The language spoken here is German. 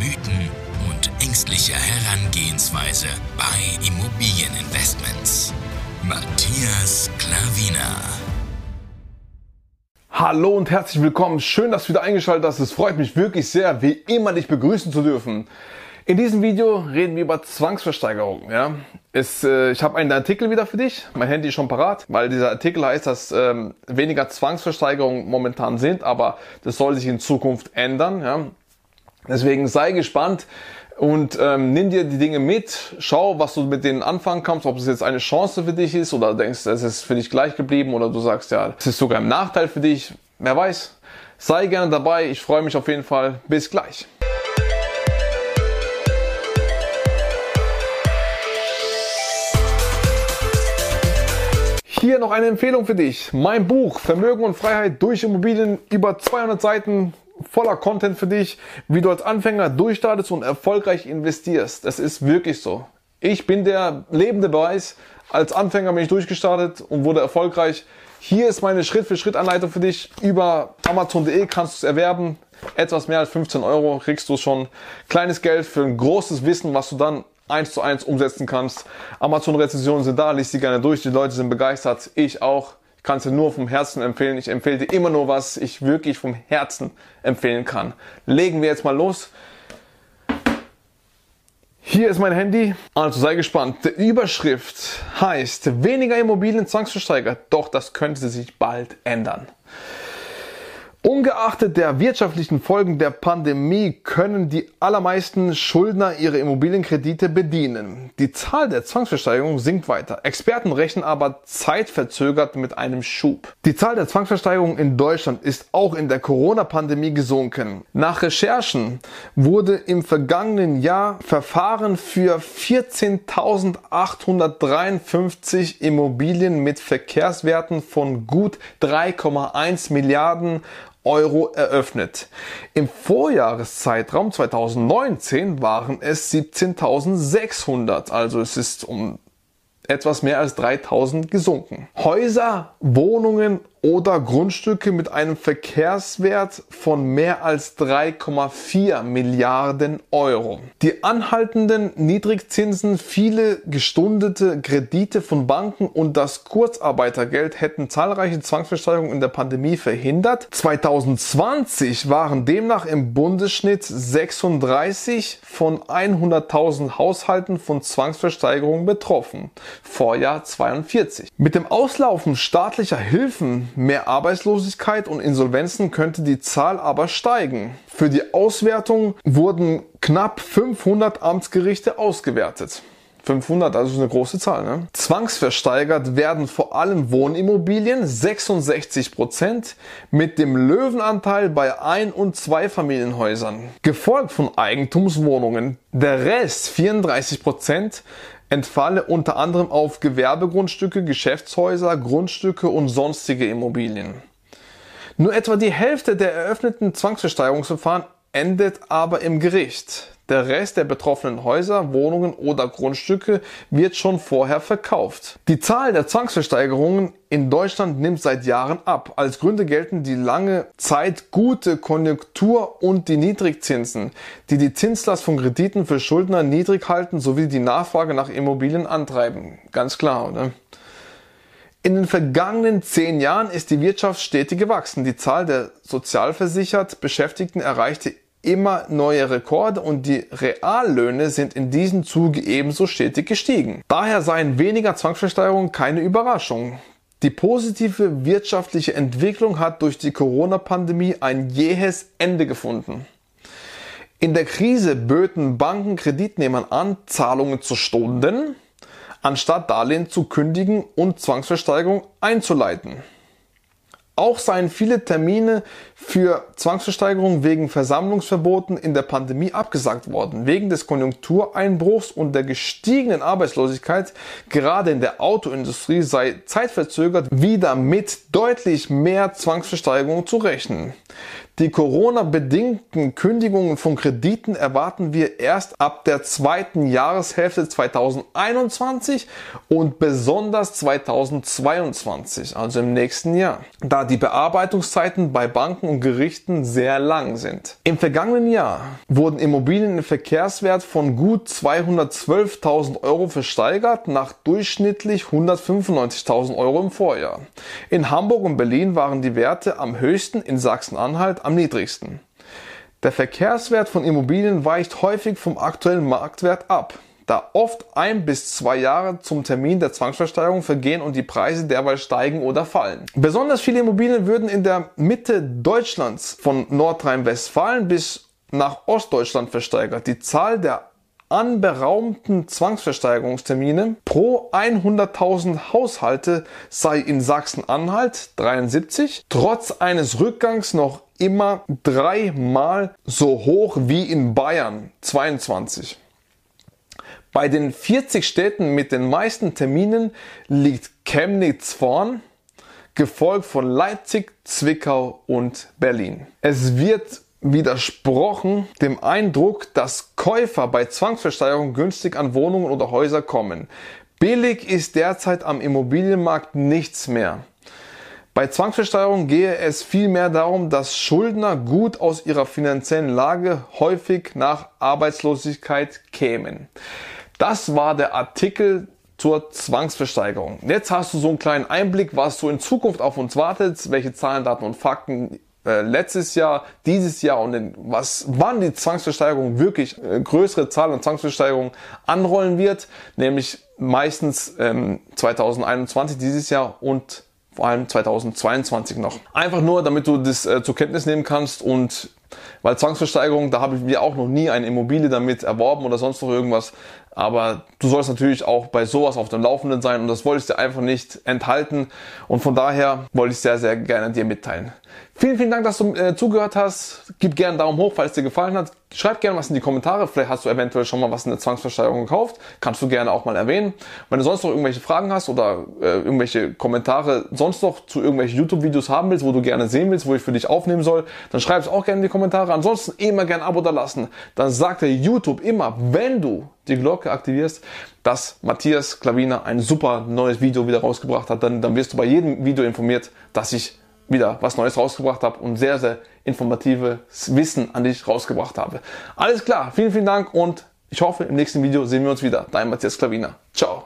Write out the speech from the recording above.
Mythen und ängstliche Herangehensweise bei Immobilieninvestments. Matthias Klavina. Hallo und herzlich willkommen. Schön, dass du wieder eingeschaltet hast. Es freut mich wirklich sehr, wie immer dich begrüßen zu dürfen. In diesem Video reden wir über Zwangsversteigerung. Ja? Es, äh, ich habe einen Artikel wieder für dich. Mein Handy ist schon parat, weil dieser Artikel heißt, dass ähm, weniger Zwangsversteigerungen momentan sind, aber das soll sich in Zukunft ändern. Ja? Deswegen sei gespannt und ähm, nimm dir die Dinge mit, schau, was du mit denen anfangen kannst, ob es jetzt eine Chance für dich ist oder denkst, es ist für dich gleich geblieben oder du sagst, ja, es ist sogar ein Nachteil für dich. Wer weiß. Sei gerne dabei. Ich freue mich auf jeden Fall. Bis gleich. Hier noch eine Empfehlung für dich. Mein Buch Vermögen und Freiheit durch Immobilien über 200 Seiten voller Content für dich, wie du als Anfänger durchstartest und erfolgreich investierst. Das ist wirklich so. Ich bin der lebende Beweis. Als Anfänger bin ich durchgestartet und wurde erfolgreich. Hier ist meine Schritt-für-Schritt-Anleitung für dich. Über Amazon.de kannst du es erwerben. Etwas mehr als 15 Euro kriegst du schon. Kleines Geld für ein großes Wissen, was du dann eins zu eins umsetzen kannst. Amazon-Rezensionen sind da, liest sie gerne durch, die Leute sind begeistert, ich auch. Ich kann es dir nur vom Herzen empfehlen. Ich empfehle dir immer nur, was ich wirklich vom Herzen empfehlen kann. Legen wir jetzt mal los. Hier ist mein Handy. Also sei gespannt. Die Überschrift heißt weniger Immobilien zwangsversteigert. Doch das könnte sich bald ändern. Ungeachtet der wirtschaftlichen Folgen der Pandemie können die allermeisten Schuldner ihre Immobilienkredite bedienen. Die Zahl der Zwangsversteigerungen sinkt weiter. Experten rechnen aber zeitverzögert mit einem Schub. Die Zahl der Zwangsversteigerungen in Deutschland ist auch in der Corona-Pandemie gesunken. Nach Recherchen wurde im vergangenen Jahr Verfahren für 14.853 Immobilien mit Verkehrswerten von gut 3,1 Milliarden Euro eröffnet. Im Vorjahreszeitraum 2019 waren es 17.600, also es ist um etwas mehr als 3000 gesunken. Häuser, Wohnungen oder Grundstücke mit einem Verkehrswert von mehr als 3,4 Milliarden Euro. Die anhaltenden Niedrigzinsen, viele gestundete Kredite von Banken und das Kurzarbeitergeld hätten zahlreiche Zwangsversteigerungen in der Pandemie verhindert. 2020 waren demnach im Bundesschnitt 36 von 100.000 Haushalten von Zwangsversteigerungen betroffen. Vorjahr 42. Mit dem Auslaufen staatlicher Hilfen mehr Arbeitslosigkeit und Insolvenzen könnte die Zahl aber steigen. Für die Auswertung wurden knapp 500 Amtsgerichte ausgewertet. 500, also eine große Zahl. Ne? Zwangsversteigert werden vor allem Wohnimmobilien, 66 Prozent, mit dem Löwenanteil bei Ein- und Zweifamilienhäusern. Gefolgt von Eigentumswohnungen. Der Rest, 34 Prozent, entfalle unter anderem auf Gewerbegrundstücke, Geschäftshäuser, Grundstücke und sonstige Immobilien. Nur etwa die Hälfte der eröffneten Zwangsversteigerungsverfahren endet aber im Gericht. Der Rest der betroffenen Häuser, Wohnungen oder Grundstücke wird schon vorher verkauft. Die Zahl der Zwangsversteigerungen in Deutschland nimmt seit Jahren ab. Als Gründe gelten die lange Zeit gute Konjunktur und die Niedrigzinsen, die die Zinslast von Krediten für Schuldner niedrig halten sowie die Nachfrage nach Immobilien antreiben. Ganz klar, oder? In den vergangenen zehn Jahren ist die Wirtschaft stetig gewachsen. Die Zahl der sozialversichert Beschäftigten erreichte immer neue Rekorde und die Reallöhne sind in diesem Zuge ebenso stetig gestiegen. Daher seien weniger Zwangsversteigerungen keine Überraschung. Die positive wirtschaftliche Entwicklung hat durch die Corona-Pandemie ein jähes Ende gefunden. In der Krise böten Banken Kreditnehmern an, Zahlungen zu stunden, anstatt Darlehen zu kündigen und Zwangsversteigerung einzuleiten. Auch seien viele Termine für Zwangsversteigerung wegen Versammlungsverboten in der Pandemie abgesagt worden. Wegen des Konjunktureinbruchs und der gestiegenen Arbeitslosigkeit, gerade in der Autoindustrie, sei zeitverzögert wieder mit deutlich mehr Zwangsversteigerung zu rechnen. Die Corona-bedingten Kündigungen von Krediten erwarten wir erst ab der zweiten Jahreshälfte 2021 und besonders 2022, also im nächsten Jahr, da die Bearbeitungszeiten bei Banken und Gerichten sehr lang sind. Im vergangenen Jahr wurden Immobilien im Verkehrswert von gut 212.000 Euro versteigert nach durchschnittlich 195.000 Euro im Vorjahr. In Hamburg und Berlin waren die Werte am höchsten, in Sachsen-Anhalt am niedrigsten. Der Verkehrswert von Immobilien weicht häufig vom aktuellen Marktwert ab, da oft ein bis zwei Jahre zum Termin der Zwangsversteigerung vergehen und die Preise derweil steigen oder fallen. Besonders viele Immobilien würden in der Mitte Deutschlands von Nordrhein-Westfalen bis nach Ostdeutschland versteigert. Die Zahl der anberaumten Zwangsversteigerungstermine pro 100.000 Haushalte sei in Sachsen-Anhalt 73 trotz eines Rückgangs noch immer dreimal so hoch wie in Bayern 22. Bei den 40 Städten mit den meisten Terminen liegt Chemnitz vorn, gefolgt von Leipzig, Zwickau und Berlin. Es wird widersprochen dem Eindruck, dass Käufer bei Zwangsversteigerung günstig an Wohnungen oder Häuser kommen. Billig ist derzeit am Immobilienmarkt nichts mehr. Bei Zwangsversteigerung gehe es vielmehr darum, dass Schuldner gut aus ihrer finanziellen Lage häufig nach Arbeitslosigkeit kämen. Das war der Artikel zur Zwangsversteigerung. Jetzt hast du so einen kleinen Einblick, was so in Zukunft auf uns wartet, welche Zahlen, Daten und Fakten äh, letztes Jahr, dieses Jahr und in, was, wann die Zwangsversteigerung wirklich äh, größere Zahlen an Zwangsversteigerung anrollen wird, nämlich meistens ähm, 2021 dieses Jahr und vor allem 2022 noch. Einfach nur, damit du das äh, zur Kenntnis nehmen kannst und weil Zwangsversteigerung, da habe ich mir auch noch nie eine Immobilie damit erworben oder sonst noch irgendwas. Aber du sollst natürlich auch bei sowas auf dem Laufenden sein und das wollte ich dir einfach nicht enthalten. Und von daher wollte ich sehr, sehr gerne dir mitteilen. Vielen, vielen Dank, dass du äh, zugehört hast. Gib gerne einen Daumen hoch, falls dir gefallen hat. Schreib gerne was in die Kommentare. Vielleicht hast du eventuell schon mal was in der Zwangsversteigerung gekauft. Kannst du gerne auch mal erwähnen. Wenn du sonst noch irgendwelche Fragen hast oder äh, irgendwelche Kommentare sonst noch zu irgendwelchen YouTube-Videos haben willst, wo du gerne sehen willst, wo ich für dich aufnehmen soll, dann schreib es auch gerne in die Kommentare. Ansonsten immer gerne ein Abo da lassen. Dann sagt der YouTube immer, wenn du die Glocke aktivierst, dass Matthias Klaviner ein super neues Video wieder rausgebracht hat. Dann, dann wirst du bei jedem Video informiert, dass ich wieder was Neues rausgebracht habe und sehr, sehr informatives Wissen an dich rausgebracht habe. Alles klar, vielen, vielen Dank und ich hoffe, im nächsten Video sehen wir uns wieder. Dein Matthias Klaviner. Ciao.